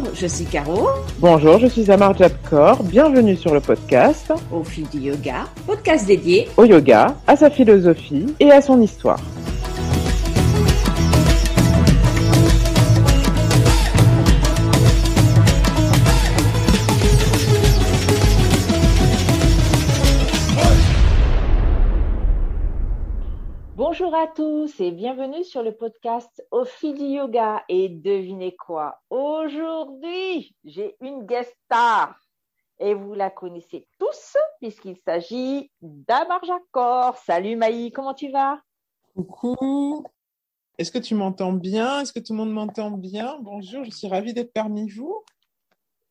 Bonjour, je suis Caro. Bonjour, je suis Amar Jabkor. Bienvenue sur le podcast Au fil du yoga, podcast dédié au yoga, à sa philosophie et à son histoire. À tous et bienvenue sur le podcast Au fil du yoga. Et devinez quoi? Aujourd'hui, j'ai une guest star. Et vous la connaissez tous puisqu'il s'agit d'Amar Jacor. Salut Maï, comment tu vas? Coucou. Est-ce que tu m'entends bien? Est-ce que tout le monde m'entend bien? Bonjour, je suis ravie d'être parmi vous.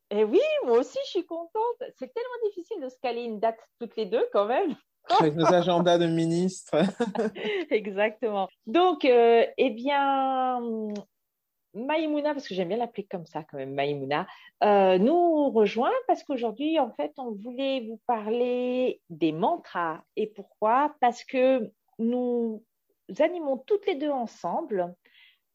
Et oui, moi aussi, je suis contente. C'est tellement difficile de se caler une date toutes les deux quand même. Avec nos agendas de ministres. Exactement. Donc, euh, eh bien, Maïmouna, parce que j'aime bien l'appeler comme ça quand même, Maïmouna, euh, nous rejoint parce qu'aujourd'hui, en fait, on voulait vous parler des mantras. Et pourquoi? Parce que nous animons toutes les deux ensemble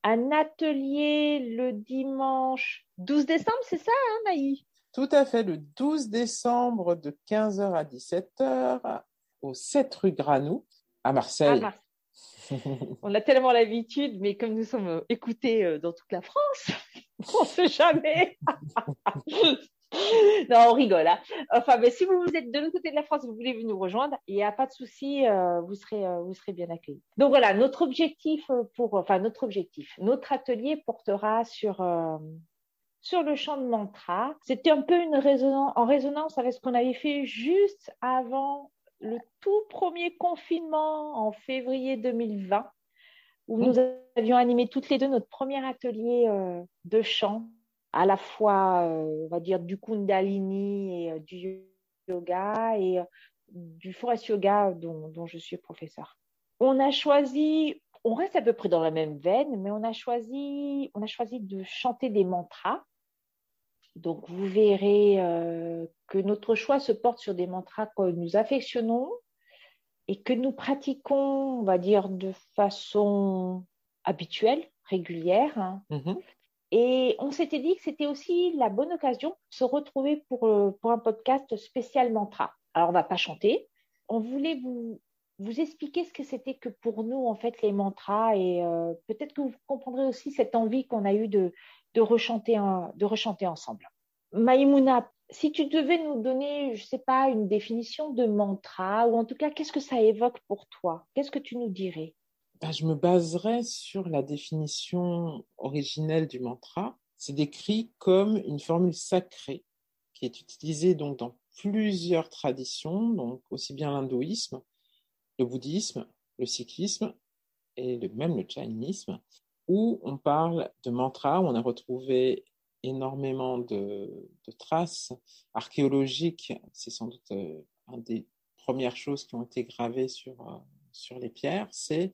un atelier le dimanche 12 décembre, c'est ça, hein, Maï? Tout à fait, le 12 décembre de 15h à 17h au 7 rue Granou à Marseille. on a tellement l'habitude, mais comme nous sommes écoutés euh, dans toute la France, on ne sait jamais. non, on rigole. Hein. Enfin, mais si vous êtes de l'autre côté de la France, vous voulez nous rejoindre, il n'y a pas de souci, euh, vous serez, euh, vous serez bien accueillis. Donc voilà, notre objectif pour, enfin notre objectif, notre atelier portera sur sur le chant de mantra. C'était un peu une en résonance avec ce qu'on avait fait juste avant le tout premier confinement en février 2020, où nous avions animé toutes les deux notre premier atelier euh, de chant, à la fois, euh, on va dire, du Kundalini et euh, du yoga et du Forest Yoga dont, dont, je suis professeur. On a choisi, on reste à peu près dans la même veine, mais on a choisi, on a choisi de chanter des mantras donc, vous verrez euh, que notre choix se porte sur des mantras que nous affectionnons et que nous pratiquons, on va dire, de façon habituelle, régulière. Hein. Mm-hmm. Et on s'était dit que c'était aussi la bonne occasion de se retrouver pour, euh, pour un podcast spécial mantra. Alors, on ne va pas chanter. On voulait vous, vous expliquer ce que c'était que pour nous, en fait, les mantras. Et euh, peut-être que vous comprendrez aussi cette envie qu'on a eue de, de rechanter, de rechanter ensemble. Maïmouna, si tu devais nous donner, je ne sais pas, une définition de mantra, ou en tout cas, qu'est-ce que ça évoque pour toi? Qu'est-ce que tu nous dirais? Ben, Je me baserais sur la définition originelle du mantra. C'est décrit comme une formule sacrée qui est utilisée donc dans plusieurs traditions, donc aussi bien l'hindouisme, le bouddhisme, le sikhisme et même le jainisme, où on parle de mantra, où on a retrouvé énormément de, traces archéologiques. C'est sans doute euh, une des premières choses qui ont été gravées sur, euh, sur les pierres, c'est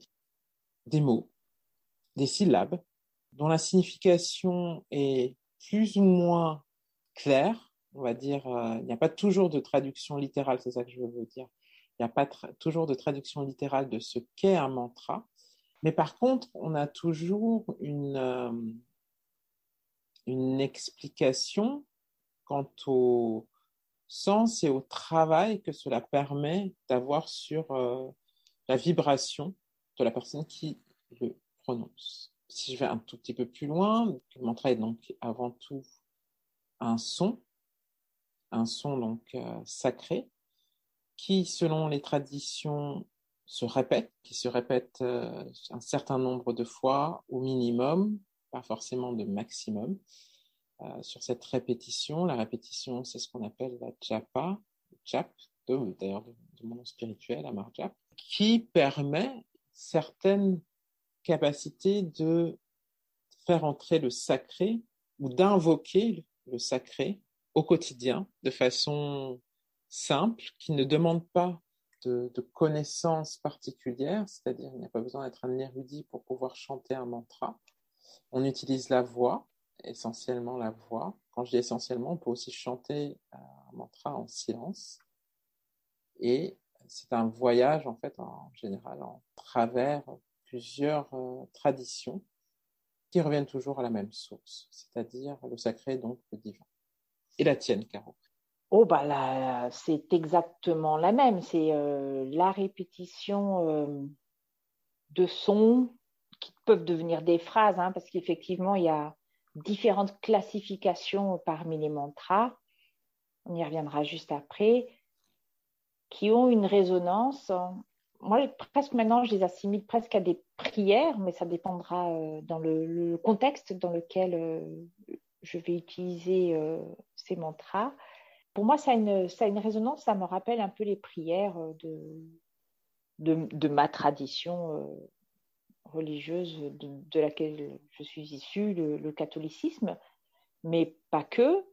des mots, des syllabes, dont la signification est plus ou moins claire. On va dire, euh, il n'y a pas toujours de traduction littérale, c'est ça que je veux dire. Il n'y a pas toujours de traduction littérale de ce qu'est un mantra. Mais par contre, on a toujours une, euh, une explication quant au sens et au travail que cela permet d'avoir sur euh, la vibration de la personne qui le prononce. Si je vais un tout petit peu plus loin, le mantra est donc avant tout un son, un son donc euh, sacré, qui, selon les traditions se répète, qui se répète euh, un certain nombre de fois au minimum, pas forcément de maximum. Euh, sur cette répétition, la répétition, c'est ce qu'on appelle la japa, jap, d'ailleurs de, mon nom spirituel, Amar Jap, qui permet certaines capacités de faire entrer le sacré ou d'invoquer le sacré au quotidien de façon simple, qui ne demande pas de, connaissances particulières, c'est-à-dire il n'y a pas besoin d'être un érudit pour pouvoir chanter un mantra. On utilise la voix, essentiellement la voix. Quand je dis essentiellement, on peut aussi chanter un mantra en silence. Et c'est un voyage, en fait, en général, en travers plusieurs euh, traditions qui reviennent toujours à la même source, c'est-à-dire le sacré, donc le divin. Et la tienne, Caro Oh, bah là, c'est exactement la même. C'est euh, la répétition euh, de sons qui peuvent devenir des phrases, hein, parce qu'effectivement, il y a différentes classifications parmi les mantras. On y reviendra juste après, qui ont une résonance. Moi, presque maintenant, je les assimile presque à des prières, mais ça dépendra euh, dans le, contexte dans lequel je vais utiliser ces mantras pour moi, ça a, une, ça une résonance, ça me rappelle un peu les prières euh, de, de, ma tradition euh, religieuse de, laquelle je suis issue, le, catholicisme, mais pas que.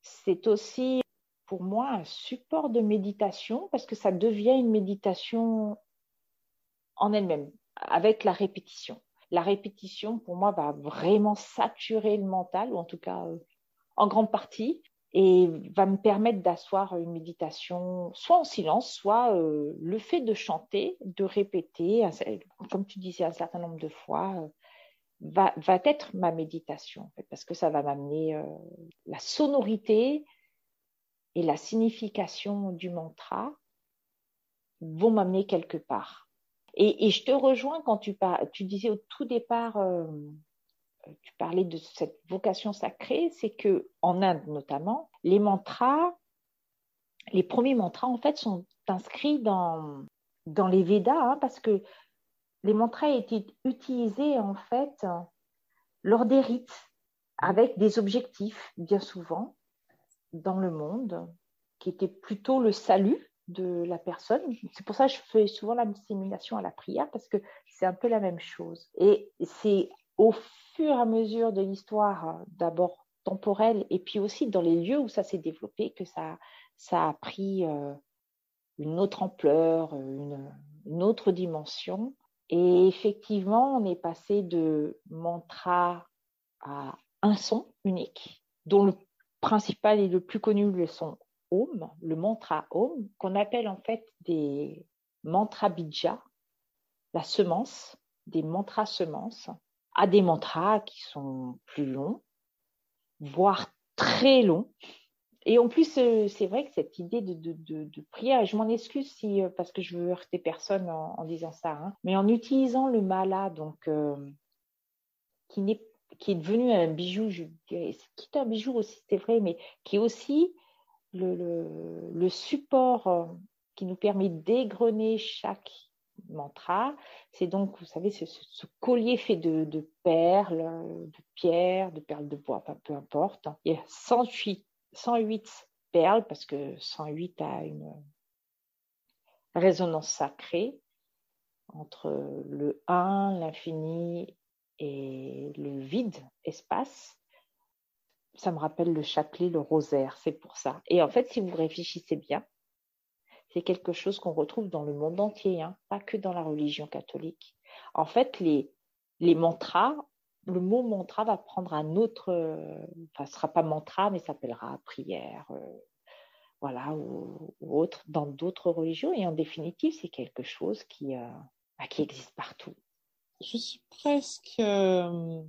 C'est aussi pour moi un support de méditation parce que ça devient une méditation en elle-même, avec la répétition. La répétition, pour moi, va vraiment saturer le mental, ou en tout cas euh, en grande partie, et va me permettre d'asseoir une méditation soit en silence, soit euh, le fait de chanter, de répéter, comme tu disais un certain nombre de fois, euh, va, va, être ma méditation, parce que ça va m'amener euh, la sonorité et la signification du mantra vont m'amener quelque part. Et, et, je te rejoins quand tu, tu disais au tout départ tu parlais de cette vocation sacrée, c'est que en Inde notamment, les mantras, les premiers mantras en fait sont inscrits dans, dans les Védas hein, parce que les mantras étaient utilisés en fait lors des rites avec des objectifs bien souvent dans le monde qui étaient plutôt le salut de la personne. C'est pour ça que je fais souvent la simulation à la prière parce que c'est un peu la même chose. Et c'est au fur et à mesure de l'histoire, euh, d'abord temporelle, et puis aussi dans les lieux où ça s'est développé, que ça, ça a pris euh, une autre ampleur, une, autre dimension. Et effectivement, on est passé de mantra à un son unique, dont le principal et le plus connu le son Om, le mantra Om, qu'on appelle en fait des mantras bija, la semence, des mantras semences à des mantras qui sont plus longs, voire très longs. Et en plus, euh, c'est vrai que cette idée de, de, prière, je m'en excuse si, euh, parce que je veux heurter personne en, disant ça, hein, mais en utilisant le mala, donc, euh, qui, est, qui est devenu un bijou, je dirais, qui est un bijou aussi, c'est vrai, mais qui est aussi le, le support qui nous permet d'égrener chaque mantra. C'est donc, vous savez, ce, collier fait de, perles, de pierres, de perles de bois, peu importe. Il y a 108, 108 perles parce que 108 a une résonance sacrée entre le 1, l'infini et le vide, espace. Ça me rappelle le chapelet, le rosaire, c'est pour ça. Et en fait, si vous réfléchissez bien, c'est quelque chose qu'on retrouve dans le monde entier, hein, pas que dans la religion catholique. En fait, les, les mantras, le mot mantra va prendre un autre, enfin, ce sera pas mantra, mais s'appellera prière, euh, voilà, ou, autre, dans d'autres religions. Et en définitive, c'est quelque chose qui, euh, bah, qui existe partout. Je suis presque euh,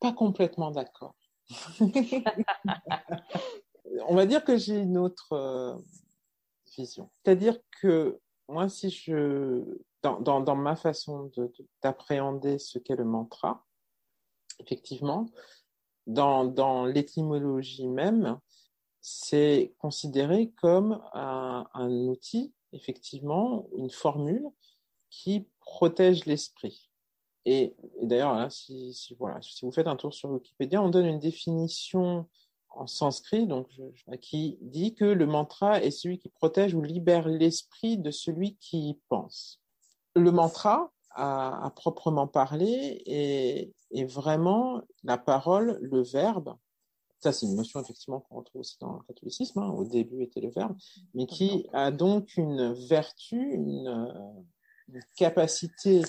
pas complètement d'accord. On va dire que j'ai une autre C'est-à-dire que moi, si je, dans, dans, ma façon d'appréhender ce qu'est le mantra, effectivement, dans, dans l'étymologie même, c'est considéré comme un, outil, effectivement, une formule qui protège l'esprit. Et, d'ailleurs, si, si, voilà, si vous faites un tour sur Wikipédia, on donne une définition en sanskrit, donc qui dit que le mantra est celui qui protège ou libère l'esprit de celui qui y pense. Le mantra, à, proprement parler, est, est, vraiment la parole, le verbe. Ça, c'est une notion effectivement qu'on retrouve aussi dans le catholicisme. Hein, au début était le verbe, mais qui a donc une vertu, une, une capacité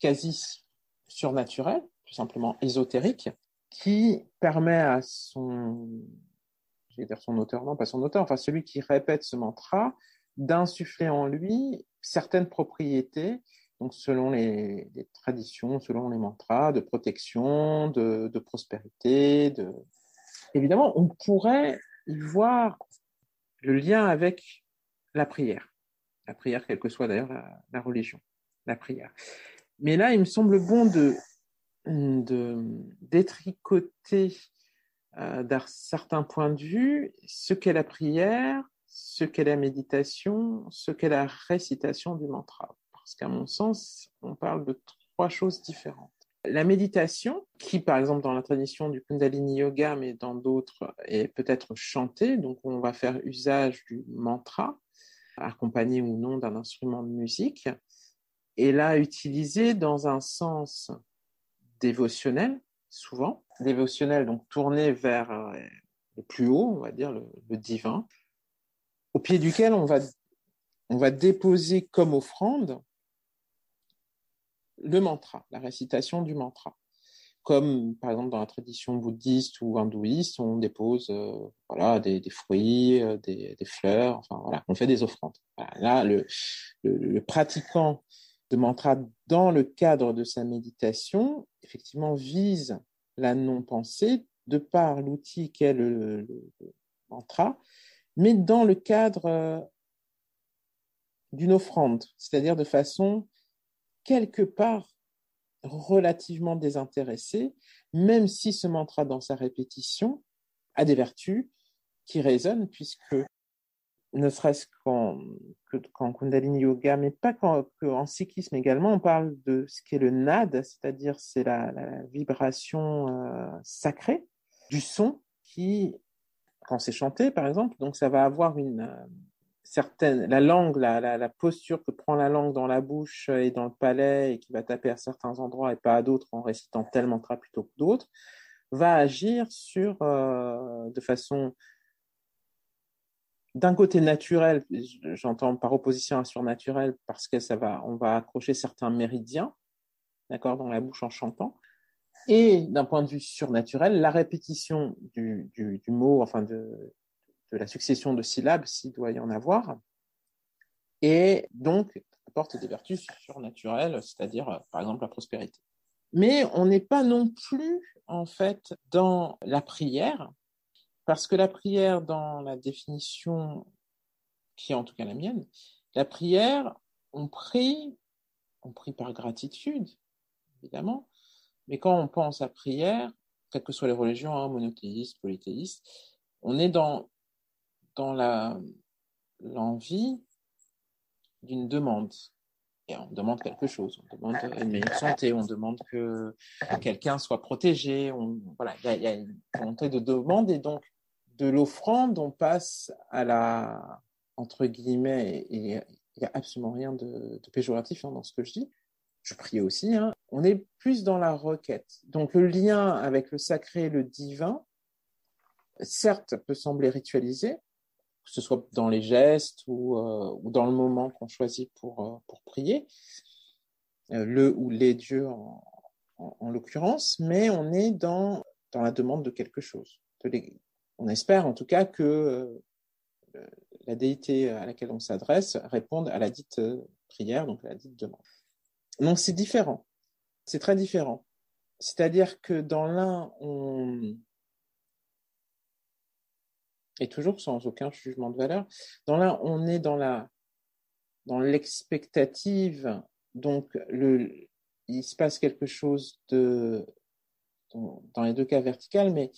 quasi surnaturelle, tout simplement ésotérique, qui permet à son, son auteur, non pas son auteur, enfin celui qui répète ce mantra, d'insuffler en lui certaines propriétés donc selon les, traditions, selon les mantras de protection, de, de prospérité. De... Évidemment, on pourrait y voir le lien avec la prière. La prière, quelle que soit d'ailleurs la, la, religion, la prière. Mais là, il me semble bon de, de détricoter euh, d'un certain point de vue ce qu'est la prière, ce qu'est la méditation, ce qu'est la récitation du mantra. Parce qu'à mon sens, on parle de trois choses différentes. La méditation, qui par exemple dans la tradition du Kundalini Yoga, mais dans d'autres, est peut-être chantée, donc on va faire usage du mantra, accompagné ou non d'un instrument de musique, et là utilisé dans un sens dévotionnel, souvent, dévotionnel, donc tourné vers euh, le plus haut, on va dire, le, divin, au pied duquel on va, on va déposer comme offrande le mantra, la récitation du mantra. Comme par exemple dans la tradition bouddhiste ou hindouiste, on dépose euh, voilà, des, fruits, euh, des, fleurs, enfin voilà, on fait des offrandes. Là, le, pratiquant de mantra dans le cadre de sa méditation, effectivement, vise la non-pensée de par l'outil qu'est le, mantra, mais dans le cadre euh, d'une offrande, c'est-à-dire de façon quelque part relativement désintéressée, même si ce mantra dans sa répétition a des vertus qui résonnent, puisque ne serait-ce qu'en qu Kundalini Yoga, mais pas qu'en sikhisme également, on parle de ce qu'est le nad, c'est-à-dire c'est la, vibration euh, sacrée du son qui, quand c'est chanté par exemple, donc ça va avoir une, euh, certaines, la langue, la, la, la, posture que prend la langue dans la bouche et dans le palais et qui va taper à certains endroits et pas à d'autres en récitant tel mantra plutôt que d'autres, va agir sur, euh, de façon d'un côté naturel, j'entends par opposition à surnaturel parce que ça va, on va accrocher certains méridiens, d'accord, dans la bouche en chantant. Et d'un point de vue surnaturel, la répétition du, mot, enfin de, de la succession de syllabes, s'il doit y en avoir, et donc apporte des vertus surnaturelles, c'est-à-dire euh, par exemple la prospérité. Mais on n'est pas non plus en fait dans la prière, parce que la prière, dans la définition qui est en tout cas la mienne, la prière, on prie, on prie par gratitude, évidemment, mais quand on pense à prière, quelles que soient les religions, hein, monothéistes, polythéistes, on est dans dans l'envie d'une demande. Et on demande quelque chose, on demande une meilleure santé, on demande que quelqu'un soit protégé, voilà, il y y a, une volonté de demande. Et donc de l'offrande, on passe à la, entre guillemets, et il n'y a absolument rien de, péjoratif hein, dans ce que je dis, je prie aussi, hein, on est plus dans la requête. Donc le lien avec le sacré et le divin, certes, peut sembler ritualisé, que ce soit dans les gestes ou, euh, dans le moment qu'on choisit pour, euh, pour prier, euh, le ou les dieux en l'occurrence, mais on est dans, dans la demande de quelque chose. De on espère en tout cas que la déité à laquelle on s'adresse réponde à la dite prière, donc à la dite demande. Donc c'est différent, c'est très différent. C'est-à-dire que dans l'un, on, et toujours sans aucun jugement de valeur. Dans là, on est dans la dans l'expectative, donc le, il se passe quelque chose de dans, dans les deux cas vertical, mais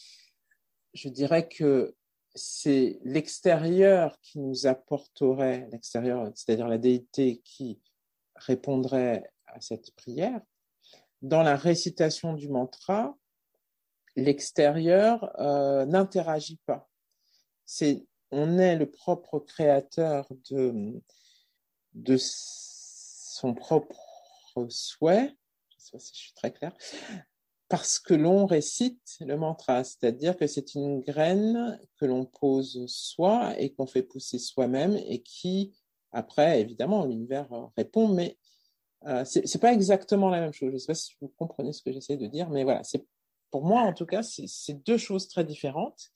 je dirais que c'est l'extérieur qui nous apporterait l'extérieur, c'est-à-dire la déité qui répondrait à cette prière. Dans la récitation du mantra, l'extérieur euh, n'interagit pas. C'est on est le propre créateur de, son propre souhait, je sais pas si je suis très clair, parce que l'on récite le mantra, c'est-à-dire que c'est une graine que l'on pose soi et qu'on fait pousser soi-même et qui, après, évidemment, l'univers répond, mais euh, c'est pas exactement la même chose. Je sais pas si vous comprenez ce que j'essaie de dire, mais voilà, c'est pour moi en tout cas, c'est deux choses très différentes.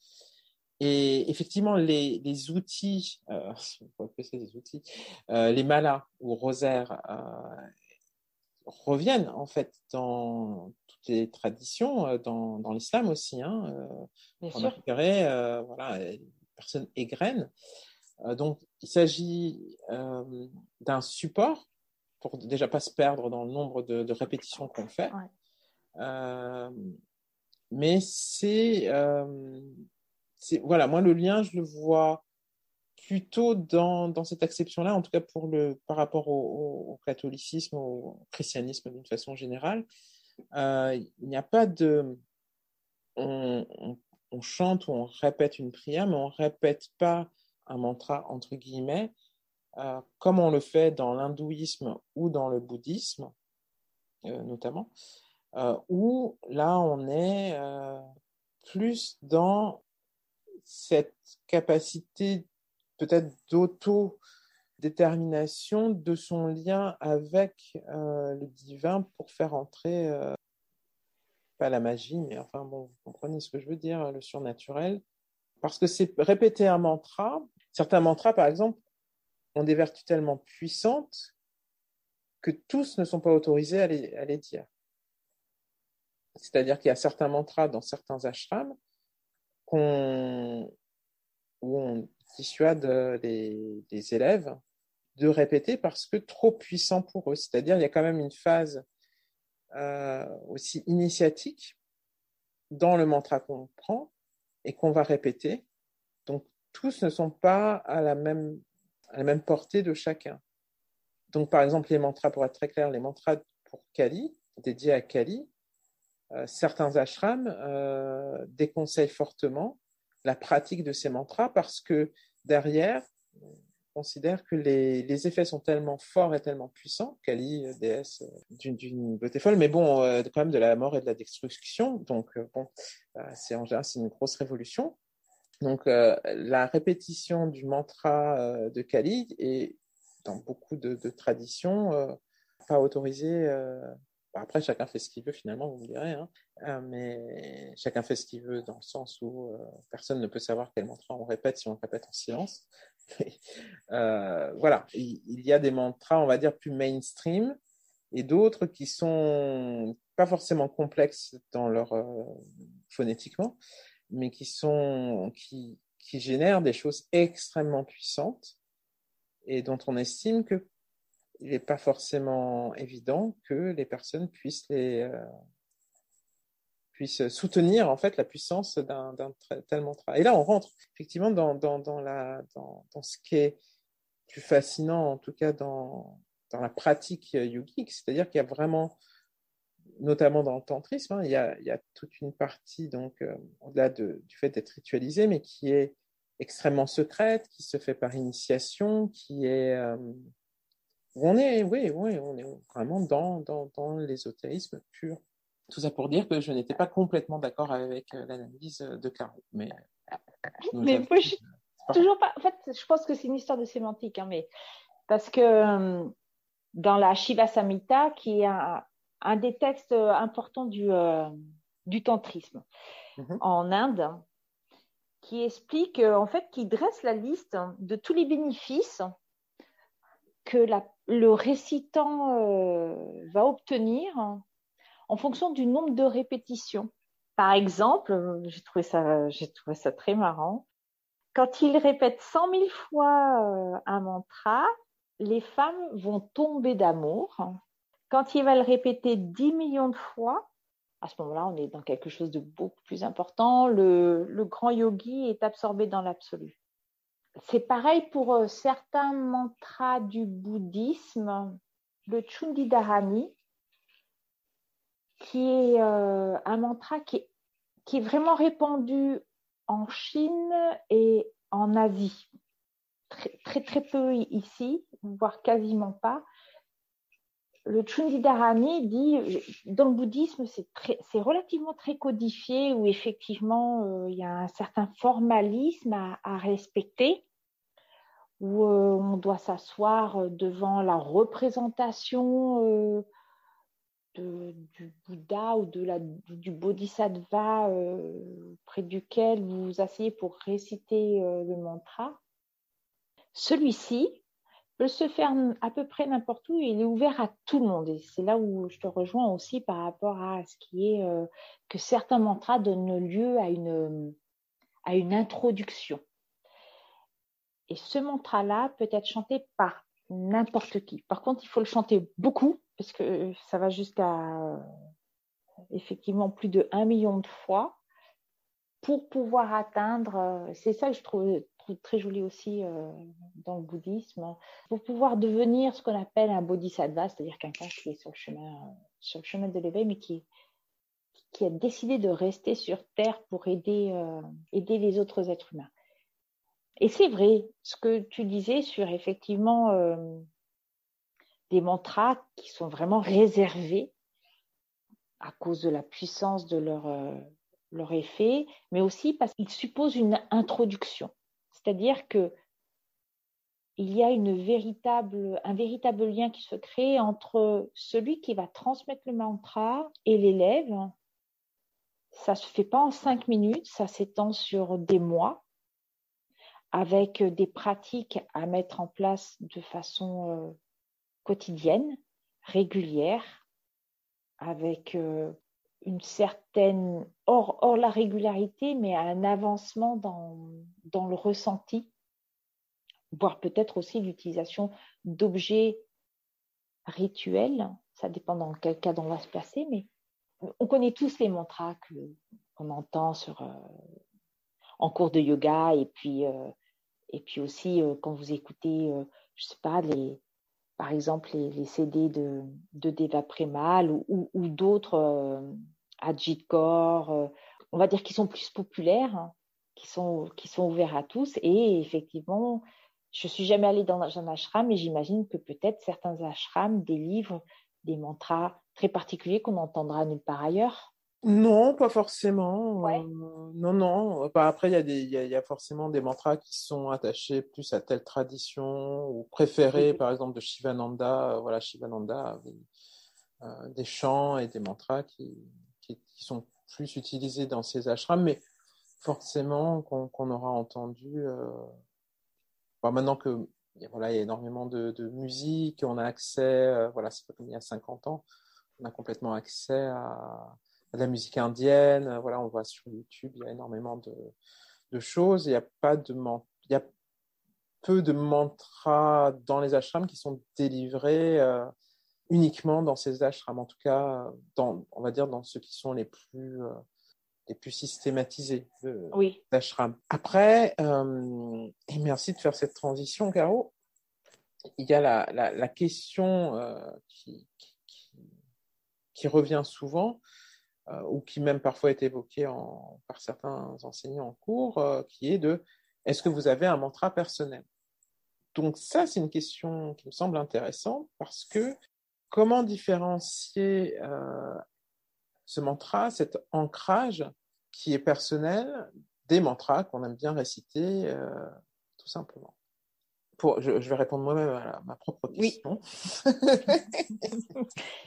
Et effectivement, les, outils, euh, des outils, euh, les malas ou rosaires, euh, reviennent en fait dans toutes les traditions, dans, dans l'islam aussi. Hein, Bien on sûr. a repéré, euh, voilà, égrènent. Euh, donc, il s'agit euh, d'un support pour déjà pas se perdre dans le nombre de, de répétitions qu'on fait. Ouais. Euh, mais c'est, euh, c'est, voilà, moi le lien, je le vois plutôt dans, dans cette acception-là, en tout cas pour le, par rapport au, catholicisme, au christianisme d'une façon générale. Euh, il n'y a pas de, on, chante ou on répète une prière, mais on répète pas un mantra entre guillemets, euh, comme on le fait dans l'hindouisme ou dans le bouddhisme, euh, notamment, où là on est plus dans cette capacité peut-être d'auto-détermination de son lien avec euh, le divin pour faire entrer, euh, pas la magie, mais enfin vous comprenez ce que je veux dire, le surnaturel. Parce que c'est répéter un mantra, certains mantras par exemple ont des vertus tellement puissantes que tous ne sont pas autorisés à les, dire. C'est-à-dire qu'il y a certains mantras dans certains ashrams où on dissuade les, les élèves de répéter parce que trop puissant pour eux. C'est-à-dire il y a quand même une phase euh, aussi initiatique dans le mantra qu'on prend et qu'on va répéter. Donc tous ne sont pas à la même, à la même portée de chacun. Donc par exemple les mantras, pour être très clair, les mantras pour Kali, dédiés à Kali, euh, certains ashrams euh, déconseillent fortement la pratique de ces mantras parce que derrière, on considère que les, les effets sont tellement forts et tellement puissants, Kali, déesse d'une, d'une beauté folle, mais bon, euh, quand même de la mort et de la destruction. Donc, euh, bon, euh, c'est en général, c'est une grosse révolution. Donc, euh, la répétition du mantra euh, de Kali est dans beaucoup de, traditions euh, pas autorisée. Après, chacun fait ce qu'il veut, finalement, vous me direz. Hein. Euh, mais chacun fait ce qu'il veut dans le sens où euh, personne ne peut savoir quel mantra on répète si on le répète en silence. euh, voilà, il, y a des mantras, on va dire, plus mainstream et d'autres qui sont pas forcément complexes dans leur phonétiquement, mais qui sont qui, qui génèrent des choses extrêmement puissantes et dont on estime que il n'est pas forcément évident que les personnes puissent les euh, puissent soutenir en fait la puissance d'un tel mantra. Et là, on rentre effectivement dans, dans, dans, ce qui est plus fascinant, en tout cas dans, dans la pratique yogique, c'est-à-dire qu'il y a vraiment, notamment dans le tantrisme, hein, il, y a, il y a toute une partie, donc euh, au-delà de, du fait d'être ritualisé, mais qui est extrêmement secrète, qui se fait par initiation, qui est euh, on est, oui, oui, on est vraiment dans, dans, dans l'ésotérisme pur. Tout ça pour dire que je n'étais pas complètement d'accord avec l'analyse de Caro. Mais, mais moi, je suis toujours pas. En fait, je pense que c'est une histoire de sémantique, hein, mais parce que dans la Shiva Samhita, qui est un, un des textes importants du, euh, du tantrisme -hmm. en Inde, qui explique, en fait, qui dresse la liste de tous les bénéfices que le récitant euh, va obtenir en fonction du nombre de répétitions. Par exemple, j'ai trouvé ça, très marrant. Quand il répète 100 000 fois euh, un mantra, les femmes vont tomber d'amour. Quand il va le répéter 10 millions de fois, à ce moment-là, on est dans quelque chose de beaucoup plus important. Le grand yogi est absorbé dans l'absolu. C'est pareil pour euh, certains mantras du bouddhisme, le Chundidharani, qui est euh, un mantra qui est, vraiment répandu en Chine et en Asie. Très, très peu ici, voire quasiment pas. Le Chundidharani dit, dans le bouddhisme, c'est relativement très codifié, où effectivement, euh, il y a un certain formalisme à, respecter, où euh, on doit s'asseoir devant la représentation euh, du Bouddha ou de la, du Bodhisattva euh, près duquel vous vous asseyez pour réciter euh, le mantra. Celui-ci peut se faire à peu près n'importe où. Il est ouvert à tout le monde. Et c'est là où je te rejoins aussi par rapport à ce qui est euh, que certains mantras donnent lieu à une, à une introduction. Et ce mantra-là peut être chanté par n'importe qui. Par contre, il faut le chanter beaucoup parce que ça va jusqu'à euh, effectivement plus de 1 million de fois pour pouvoir atteindre, euh, c'est ça que je trouve très joli aussi euh, dans le bouddhisme, pour pouvoir devenir ce qu'on appelle un bodhisattva, c'est-à-dire quelqu'un qui est sur le chemin, sur le chemin de l'éveil, mais qui, qui a décidé de rester sur Terre pour aider, euh, aider les autres êtres humains. Et c'est vrai, ce que tu disais sur effectivement des mantras qui sont vraiment réservés à cause de la puissance de leur, leur effet, mais aussi parce qu'il suppose une introduction. C'est-à-dire que il y a un véritable lien qui se crée entre celui qui va transmettre le mantra et l'élève. Ça ne se fait pas en cinq minutes, ça s'étend sur des mois avec des pratiques à mettre en place de façon euh, quotidienne, régulière, avec euh, une certaine, hors, la régularité, mais un avancement dans, le ressenti, voire peut-être aussi l'utilisation d'objets rituels, ça dépend dans quel cadre on va se placer, mais on connaît tous les mantras qu'on entend sur, euh, en cours de yoga et puis, euh, et puis aussi euh, quand vous écoutez, je sais pas, les, par exemple les, CD de, de Deva Premal ou d'autres Ajit euh, on va dire qu'ils sont plus populaires, hein, qui, sont, qui sont ouverts à tous. Et effectivement, je suis jamais allée dans un ashram, mais j'imagine que peut-être certains ashrams délivrent des mantras très particuliers qu'on entendra nulle part ailleurs. Non, pas forcément. Euh, non, non. Bah, après, il y, a y, a, forcément des mantras qui sont attachés plus à telle tradition ou préférés, par exemple, de Shivananda. Voilà, Shivananda avait des chants et des mantras qui, qui, sont plus utilisés dans ces ashrams, mais forcément qu'on aura entendu, euh, bah, maintenant que voilà, il y a énormément de, musique, on a accès, euh, voilà, c'est pas comme il y a 50 ans, on a complètement accès à, la musique indienne, voilà, on voit sur YouTube, il y a énormément de, choses, il n'y a pas de il y a peu de mantras dans les ashrams qui sont délivrés euh, uniquement dans ces ashrams, en tout cas, dans, on va dire dans ceux qui sont les plus, euh, les plus systématisés d'ashram. Après, euh, et merci de faire cette transition, Caro. Il y a la, la, question euh, qui, qui, qui, revient souvent, ou qui même parfois est évoquée en, par certains enseignants en cours, qui est de est-ce que vous avez un mantra personnel? Donc ça, c'est une question qui me semble intéressante parce que comment différencier euh, ce mantra, cet ancrage qui est personnel des mantras qu'on aime bien réciter euh, tout simplement pour, je, vais répondre moi-même à, ma propre question.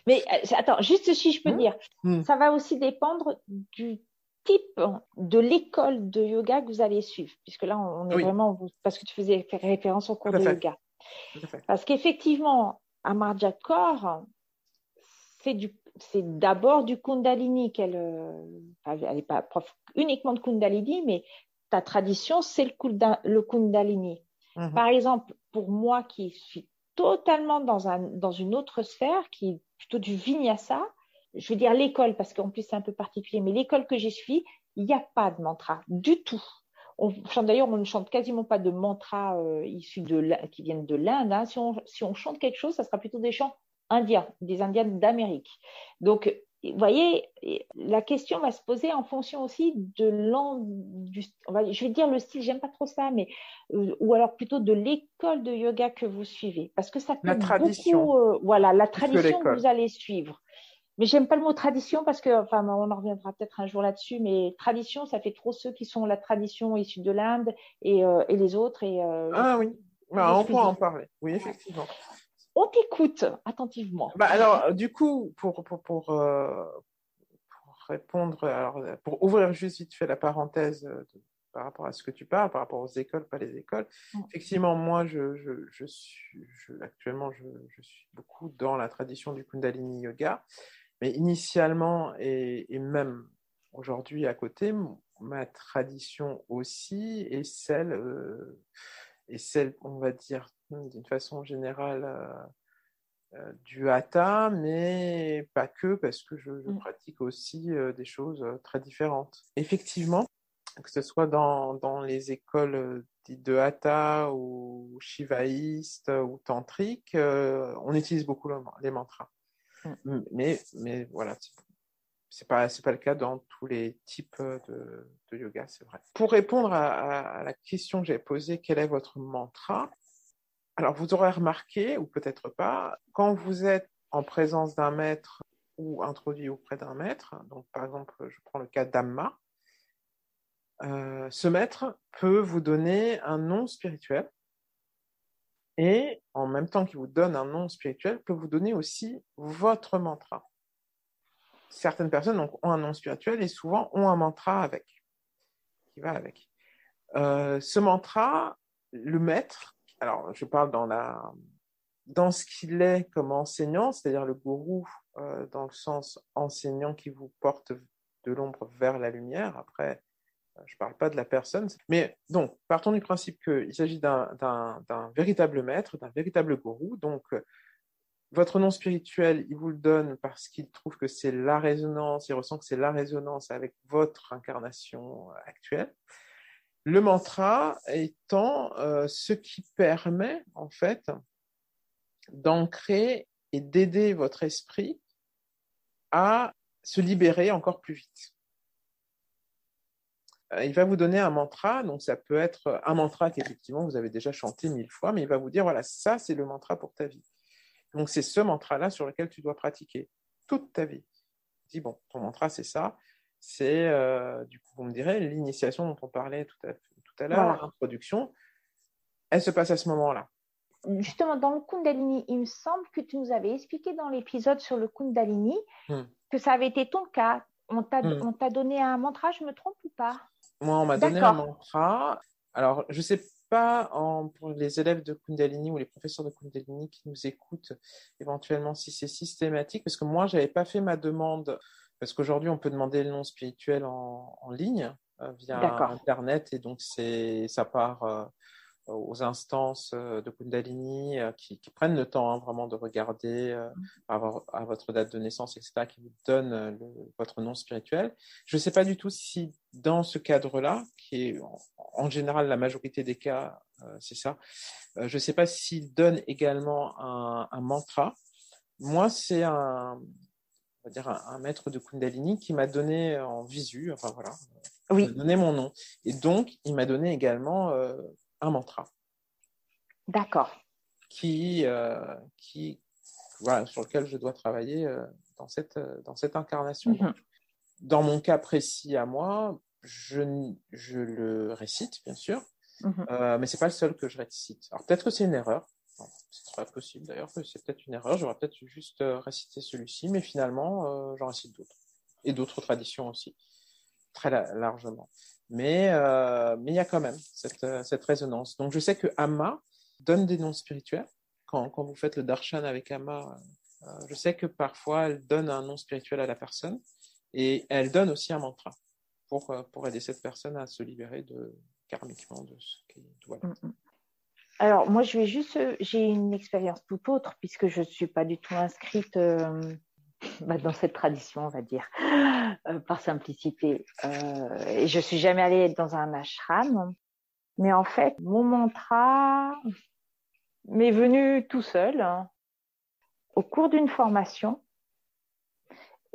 Mais euh, attends, juste si je peux hmm. dire, hmm. ça va aussi dépendre du type de l'école de yoga que vous allez suivre, puisque là, on est vraiment, parce que tu faisais référence au cours de yoga. Parce qu'effectivement, Amarjakor, c'est d'abord du Kundalini qu'elle, euh, elle n'est pas prof uniquement de Kundalini, mais ta tradition, c'est le, Kundalini. Mhm. Par exemple, pour moi qui suis totalement dans, un, dans une autre sphère, qui est plutôt du Vinyasa, je veux dire l'école, parce qu'en plus c'est un peu particulier, mais l'école que j'ai suivie, il n'y a pas de mantra du tout. On chante d'ailleurs, on ne chante quasiment pas de mantras euh, issus de qui viennent de l'Inde. Hein. Si, on, si, on, chante quelque chose, ça sera plutôt des chants indiens, des Indiennes d'Amérique. Donc, vous voyez, la question va se poser en fonction aussi de du, je vais dire le style, j'aime pas trop ça, mais euh, ou alors plutôt de l'école de yoga que vous suivez, parce que ça peut la tradition. beaucoup, euh, voilà, la tradition que vous allez suivre. Mais j'aime pas le mot tradition parce que, enfin, on en reviendra peut-être un jour là-dessus, mais tradition, ça fait trop ceux qui sont la tradition issue de l'Inde et, euh, et, les autres. Et, ah oui, bah, on pourra en parler. Oui, effectivement. On t'écoute attentivement. Bah alors, du coup, pour, pour, pour, euh, pour, répondre, alors, pour ouvrir juste vite fait la parenthèse par rapport à ce que tu parles, par rapport aux écoles, pas les écoles. Effectivement, moi, je, je, suis, actuellement, je, suis beaucoup dans la tradition du Kundalini Yoga, mais initialement et, même aujourd'hui à côté, ma tradition aussi est celle, euh, est celle, on va dire, d'une façon générale, euh, euh, du hatha, mais pas que, parce que je, mm. pratique aussi des choses très différentes. Effectivement, que ce soit dans, dans les écoles dites de hatha ou shivaïstes ou tantriques, on utilise beaucoup les mantras. Mm. Mais, mais voilà, c'est pas pas le cas dans tous les types de, de yoga, c'est vrai. Pour répondre à, la question que j'ai posée, quel est votre mantra? Alors vous aurez remarqué ou peut-être pas, quand vous êtes en présence d'un maître ou introduit auprès d'un maître, donc par exemple, je prends le cas d'Amma, euh, ce maître peut vous donner un nom spirituel et en même temps qu'il vous donne un nom spirituel, peut vous donner aussi votre mantra. Certaines personnes ont un nom spirituel et souvent ont un mantra avec, qui va avec. Euh, ce mantra, le maître, alors je parle dans, la, dans ce qu'il est comme enseignant, c'est-à-dire le gourou euh, dans le sens enseignant qui vous porte de l'ombre vers la lumière. Après, je ne parle pas de la personne. Mais donc, partons du principe qu'il s'agit d'un véritable maître, d'un véritable gourou. Donc, votre nom spirituel, il vous le donne parce qu'il trouve que c'est la résonance, il ressent que c'est la résonance avec votre incarnation actuelle. Le mantra étant euh, ce qui permet, en fait, d'ancrer et d'aider votre esprit à se libérer encore plus vite. Euh, il va vous donner un mantra. Donc, ça peut être un mantra qu'effectivement vous avez déjà chanté mille fois, mais il va vous dire voilà, ça, c'est le mantra pour ta vie. Donc, c'est ce mantra-là sur lequel tu dois pratiquer toute ta vie. Dis bon, ton mantra, c'est ça. C'est, euh, du coup, vous me direz, l'initiation dont on parlait tout à, tout à l'heure, l'introduction, elle se passe à ce moment-là. Justement, dans le Kundalini, il me semble que tu nous avais expliqué dans l'épisode sur le Kundalini hmm. que ça avait été ton cas. On t'a hmm. donné un mantra, je me trompe ou pas? Moi, on m'a donné un mantra. Alors, je ne sais pas pour les élèves de Kundalini ou les professeurs de Kundalini qui nous écoutent, éventuellement si c'est systématique, parce que moi, je n'avais pas fait ma demande, parce qu'aujourd'hui, on peut demander le nom spirituel en, ligne euh, via Internet, et donc c'est ça part euh, aux instances euh, de Kundalini euh, qui, prennent le temps hein, vraiment de regarder euh, à, votre date de naissance, etc., qui vous donnent votre nom spirituel. Je ne sais pas du tout si dans ce cadre-là, qui est en, général la majorité des cas, c'est ça, je ne sais pas s'ils donnent également un, mantra. Moi, c'est un, on va dire un, maître de Kundalini qui m'a donné en visu, enfin voilà, oui. donné mon nom. Et donc, il m'a donné également un mantra. D'accord. Qui, euh, qui, voilà, sur lequel je dois travailler euh, dans, cette, euh, dans cette incarnation. Mhm. Dans mon cas précis à moi, je, je le récite, bien sûr, mhm. mais ce n'est pas le seul que je récite. Alors peut-être que c'est une erreur. C'est très possible d'ailleurs que c'est peut-être une erreur. J'aurais peut-être juste récité celui-ci, mais finalement, j'en récite d'autres. Et d'autres traditions aussi, très largement. Mais euh, mais il y a quand même cette, euh, cette, résonance. Donc je sais que Amma donne des noms spirituels. Quand, quand vous faites le darshan avec Amma, euh, je sais que parfois elle donne un nom spirituel à la personne et elle donne aussi un mantra pour, pour aider cette personne à se libérer de karmiquement de ce qui doit mm, mm. Alors moi je vais juste, j'ai une expérience tout autre puisque je ne suis pas du tout inscrite bah, dans cette tradition, on va dire, euh, par simplicité. Euh, et je suis jamais allée dans un ashram, mais en fait, mon mantra m'est venu tout seul hein, au cours d'une formation,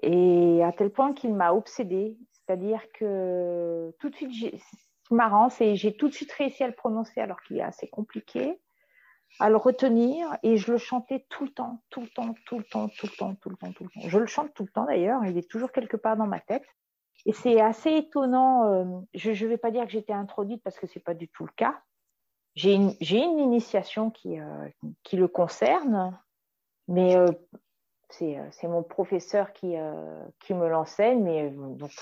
et à tel point qu'il m'a obsédée. C'est-à-dire que tout de suite, c'est marrant, c'est j'ai tout de suite réussi à le prononcer alors qu'il est assez compliqué à le retenir et je le chantais tout le temps, tout le temps, tout le temps, tout le temps, tout le temps, tout le temps. Je le chante tout le temps d'ailleurs, il est toujours quelque part dans ma tête. Et c'est assez étonnant. Euh, je ne vais pas dire que j'étais introduite parce que c'est pas du tout le cas. J'ai une, initiation qui, euh, qui le concerne, mais euh, c'est mon professeur qui, me l'enseigne. Mais donc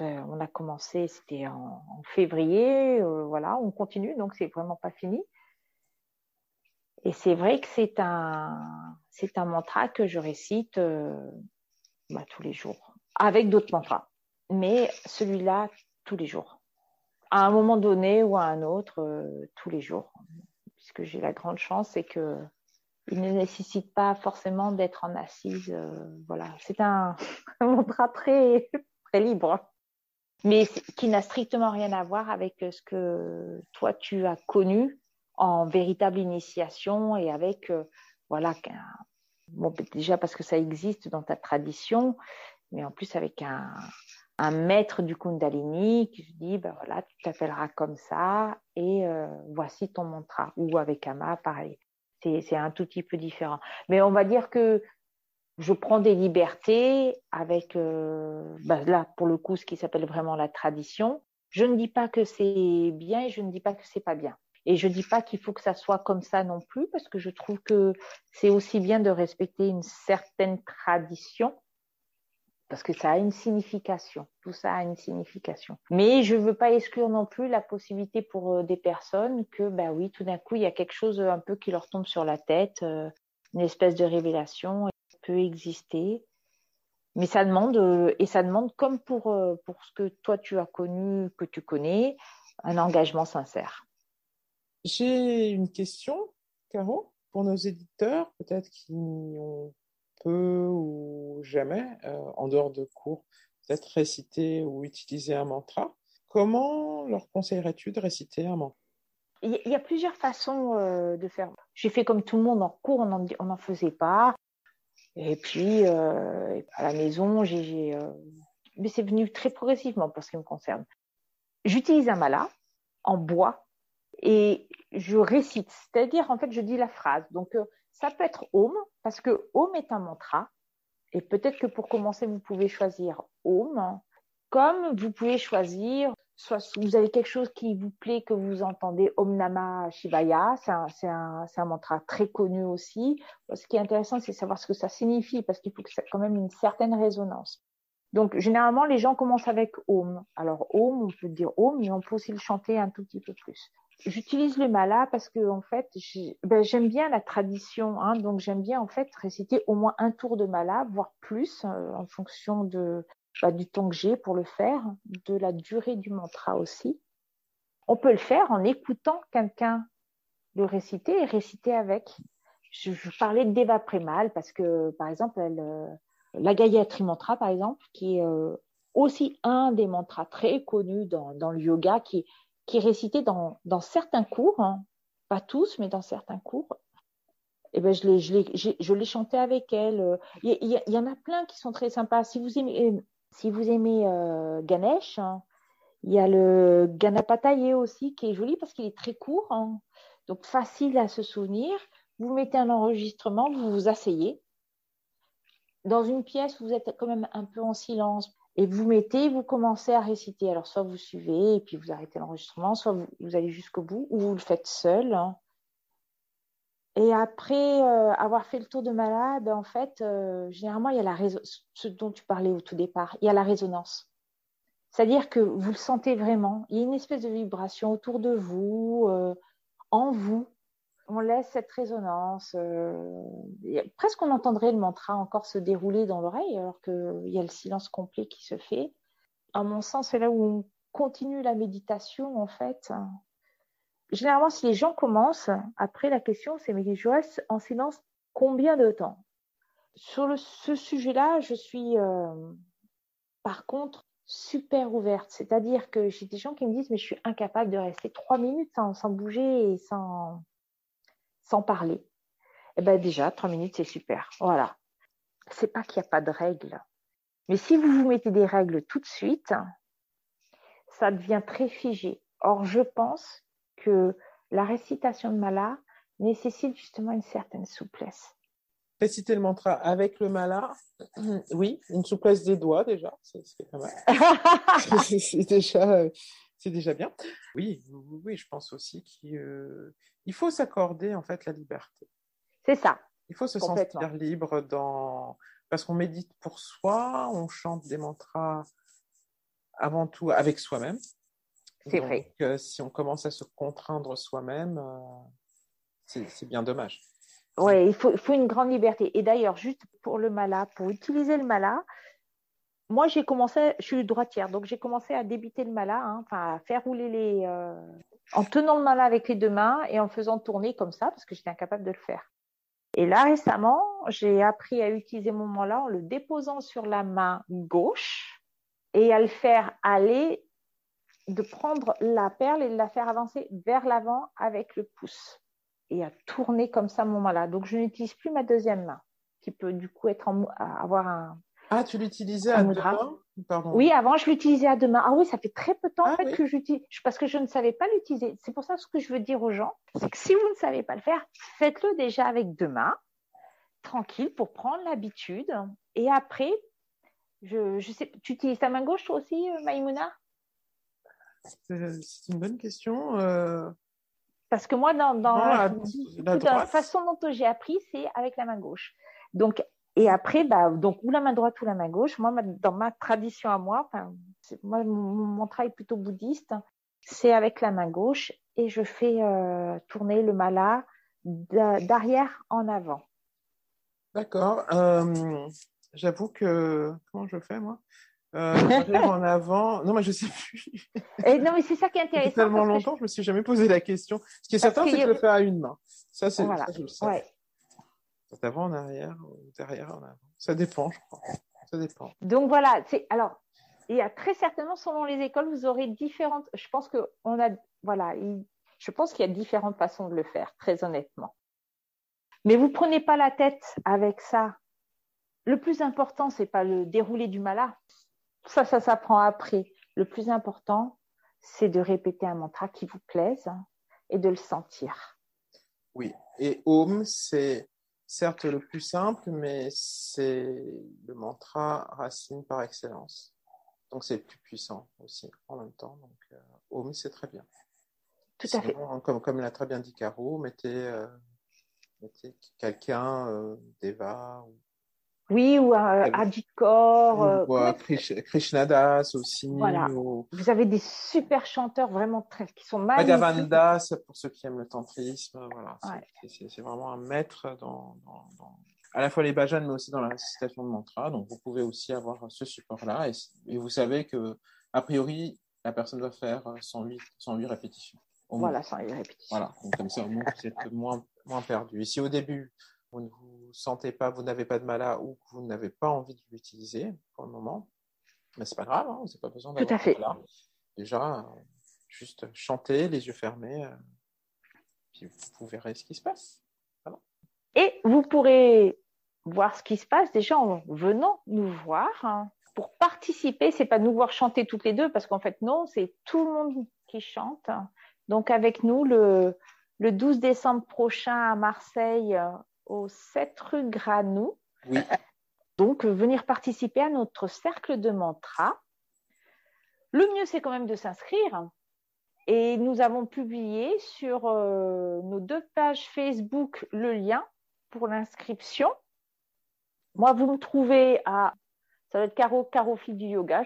on a commencé, c'était en, février, euh, voilà, on continue, donc c'est vraiment pas fini. Et c'est vrai que c'est un, c'est un mantra que je récite euh, bah, tous les jours, avec d'autres mantras, mais celui-là tous les jours, à un moment donné ou à un autre, euh, tous les jours, puisque j'ai la grande chance, c'est que il ne nécessite pas forcément d'être en assise. voilà, c'est un, un mantra très, très libre. Mais qui n'a strictement rien à voir avec euh, ce que toi tu as connu en véritable initiation et avec euh, voilà bon, déjà parce que ça existe dans ta tradition mais en plus avec un, maître du Kundalini qui se dit ben voilà tu t'appelleras comme ça et euh, voici ton mantra ou avec Ama pareil c'est un tout petit peu différent mais on va dire que je prends des libertés avec, euh, bah, là, pour le coup, ce qui s'appelle vraiment la tradition. Je ne dis pas que c'est bien et je ne dis pas que c'est pas bien. Et je ne dis pas qu'il faut que ça soit comme ça non plus, parce que je trouve que c'est aussi bien de respecter une certaine tradition, parce que ça a une signification. Tout ça a une signification. Mais je ne veux pas exclure non plus la possibilité pour euh, des personnes que, bah oui, tout d'un coup, il y a quelque chose un peu qui leur tombe sur la tête, euh, une espèce de révélation peut exister. Mais ça demande, euh, et ça demande, comme pour, euh, pour ce que toi tu as connu, que tu connais, un engagement sincère. J'ai une question, Caro, pour nos éditeurs, peut-être qui ont peu ou jamais, euh, en dehors de cours, peut-être réciter ou utiliser un mantra. Comment leur conseillerais-tu de réciter un mantra? Il y a plusieurs façons de faire. J'ai fait comme tout le monde en cours, on n'en faisait pas. Et puis, euh, à la maison, j'ai, euh, mais c'est venu très progressivement pour ce qui me concerne. J'utilise un mala en bois et je récite, c'est-à-dire en fait je dis la phrase. Donc euh, ça peut être Om parce que Om est un mantra et peut-être que pour commencer vous pouvez choisir Om comme vous pouvez choisir soit vous avez quelque chose qui vous plaît, que vous entendez Om Namah Shivaya, c'est un, mantra très connu aussi. Ce qui est intéressant, c'est savoir ce que ça signifie, parce qu'il faut que ça ait quand même une certaine résonance. Donc, généralement, les gens commencent avec Om. Alors, Om, on peut dire Om, mais on peut aussi le chanter un tout petit peu plus. J'utilise le mala parce que, en fait, ben, j'aime bien la tradition, hein, donc j'aime bien, en fait, réciter au moins un tour de mala, voire plus, euh, en fonction de, bah, du temps que j'ai pour le faire, de la durée du mantra aussi. On peut le faire en écoutant quelqu'un le réciter et réciter avec. Je, parlais de Deva Premal parce que, par exemple, euh, la Gayatri Mantra, par exemple, qui est euh, aussi un des mantras très connus dans, dans le yoga, qui, qui est récité dans, certains cours, hein. pas tous, mais dans certains cours. Eh ben, je l'ai, chanté avec elle. Il y, en a plein qui sont très sympas. Si vous aimez, aimez euh, Ganesh, hein, il y a le Ganapataye aussi qui est joli parce qu'il est très court, hein. donc facile à se souvenir. Vous mettez un enregistrement, vous vous asseyez. Dans une pièce, vous êtes quand même un peu en silence et vous mettez, vous commencez à réciter. Alors soit vous suivez et puis vous arrêtez l'enregistrement, soit vous, allez jusqu'au bout ou vous le faites seul. Et après euh, avoir fait le tour de malade, en fait, euh, généralement, il y a la ce dont tu parlais au tout départ, il y a la résonance. C'est-à-dire que vous le sentez vraiment, il y a une espèce de vibration autour de vous, euh, en vous. On laisse cette résonance. presque on entendrait le mantra encore se dérouler dans l'oreille, alors qu'il y a le silence complet qui se fait. À mon sens, c'est là où on continue la méditation, en fait généralement, si les gens commencent, après la question, c'est mais je reste en silence combien de temps? Sur ce sujet-là, je suis euh, par contre super ouverte. C'est-à-dire que j'ai des gens qui me disent mais je suis incapable de rester trois minutes sans, bouger et sans, sans parler. Eh bien déjà, trois minutes, c'est super. Voilà. C'est pas qu'il n'y a pas de règles. Mais si vous vous mettez des règles tout de suite, ça devient très figé. Or, je pense que la récitation de mala nécessite justement une certaine souplesse. Réciter le mantra avec le mala, oui, une souplesse des doigts déjà, c'est déjà, c'est déjà bien. Oui, oui, je pense aussi qu'il euh, faut s'accorder en fait la liberté. C'est ça. Il faut se sentir libre dans parce qu'on médite pour soi, on chante des mantras avant tout avec soi-même. C'est vrai. Donc, si on commence à se contraindre soi-même, c'est bien dommage. Oui, il faut, il faut, une grande liberté. Et d'ailleurs, juste pour le mala, pour utiliser le mala, moi, j'ai commencé, je suis droitière, donc j'ai commencé à débiter le mala, hein, enfin à faire rouler les. Euh, en tenant le mala avec les deux mains et en faisant tourner comme ça, parce que j'étais incapable de le faire. Et là, récemment, j'ai appris à utiliser mon mala en le déposant sur la main gauche et à le faire aller, de prendre la perle et de la faire avancer vers l'avant avec le pouce et à tourner comme ça mon mala. Donc, je n'utilise plus ma deuxième main, qui peut du coup être en, avoir un, ah, tu l'utilisais à deux mains Pardon. Oui, avant, je l'utilisais à deux mains. Ah oui, ça fait très peu de temps en ah fait, que j'utilise, parce que je ne savais pas l'utiliser. C'est pour ça ce que je veux dire aux gens, c'est que si vous ne savez pas le faire, faites-le déjà avec deux mains, tranquille, pour prendre l'habitude. Et après, je, je sais, tu utilises ta main gauche toi aussi, euh, Maïmouna? C'est une bonne question. Euh. Parce que moi, dans, dans la, la façon dont j'ai appris, c'est avec la main gauche. Donc, et après, bah, donc, ou la main droite ou la main gauche. Moi, dans ma tradition à moi, moi mon, travail plutôt bouddhiste, c'est avec la main gauche et je fais euh, tourner le mala d'arrière en avant. D'accord. Euh, j'avoue que. Comment je fais, moi? Euh, en avant. Non, mais je sais plus. Et non, mais c'est ça qui est intéressant. tellement longtemps, je... je me suis jamais posé la question. Ce qui est certain, c'est que je le fais à une main. Ça, c'est voilà. ça, je le sais. Ouais. D'avant en arrière ou derrière en avant. Ça dépend, je crois. Ça dépend. Donc voilà, c'est alors il y a très certainement selon les écoles, vous aurez différentes. Je pense que on a voilà, je pense qu'il y a différentes façons de le faire, très honnêtement. Mais vous prenez pas la tête avec ça. Le plus important, c'est pas le déroulé du mala. Ça, ça s'apprend après. Le plus important, c'est de répéter un mantra qui vous plaise et de le sentir. Oui. Et Om, c'est certes le plus simple, mais c'est le mantra racine par excellence. Donc c'est le plus puissant aussi en même temps. Donc euh, Om, c'est très bien. Tout à fait. Comme, comme l'a très bien dit Caro, mettez, euh, mettez quelqu'un, euh, Deva, ou oui, ou à, à Dikor. Ou à Krishnadas aussi. Voilà. Vous avez des super chanteurs vraiment très, qui sont magnifiques. Bhagavandas, pour ceux qui aiment le tantrisme. Voilà. C'est vraiment un maître dans, dans, dans, à la fois les bhajans, mais aussi dans la récitation de mantra. Donc, vous pouvez aussi avoir ce support-là. Et, vous savez que, a priori, la personne doit faire 108, 108 répétitions. Voilà, 108 répétitions. Voilà. Donc, comme ça, au moins, vous êtes moins, moins perdu. Et si au début, vous ne vous sentez pas, vous n'avez pas de mala ou que vous n'avez pas envie de l'utiliser pour le moment, mais c'est pas grave, hein, vous n'avez pas besoin d'avoir Tout à fait. Déjà, euh, juste chanter, les yeux fermés, euh, puis vous verrez ce qui se passe. Et vous pourrez voir ce qui se passe déjà en venant nous voir. Hein. Pour participer, c'est pas nous voir chanter toutes les deux, parce qu'en fait, non, c'est tout le monde qui chante. Donc, avec nous, le, le 12 décembre prochain à Marseille, au 7 rue Granou. Oui. Donc, venir participer à notre cercle de mantra. Le mieux, c'est quand même de s'inscrire. Et nous avons publié sur euh, nos deux pages Facebook le lien pour l'inscription. Moi, vous me trouvez à, ça va être Caro, Caro Fille du Yoga.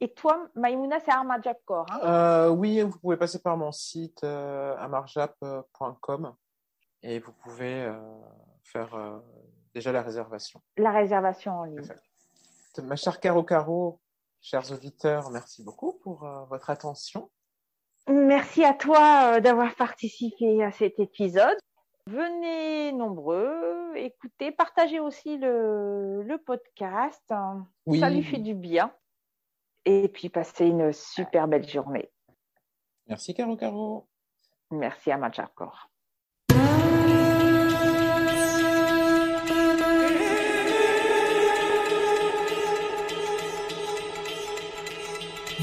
Et toi, Maïmouna, c'est Armajapkor. Hein euh, oui, vous pouvez passer par mon site euh, amarjap.com et vous pouvez euh, faire euh, déjà la réservation. La réservation en ligne. Ma chère Caro Caro, chers auditeurs, merci beaucoup pour euh, votre attention. Merci à toi d'avoir participé à cet épisode. Venez nombreux, écoutez, partagez aussi le, le podcast. Oui. Ça lui fait du bien. Et puis passez une super belle journée. Merci Caro Caro. Merci à Macharkor.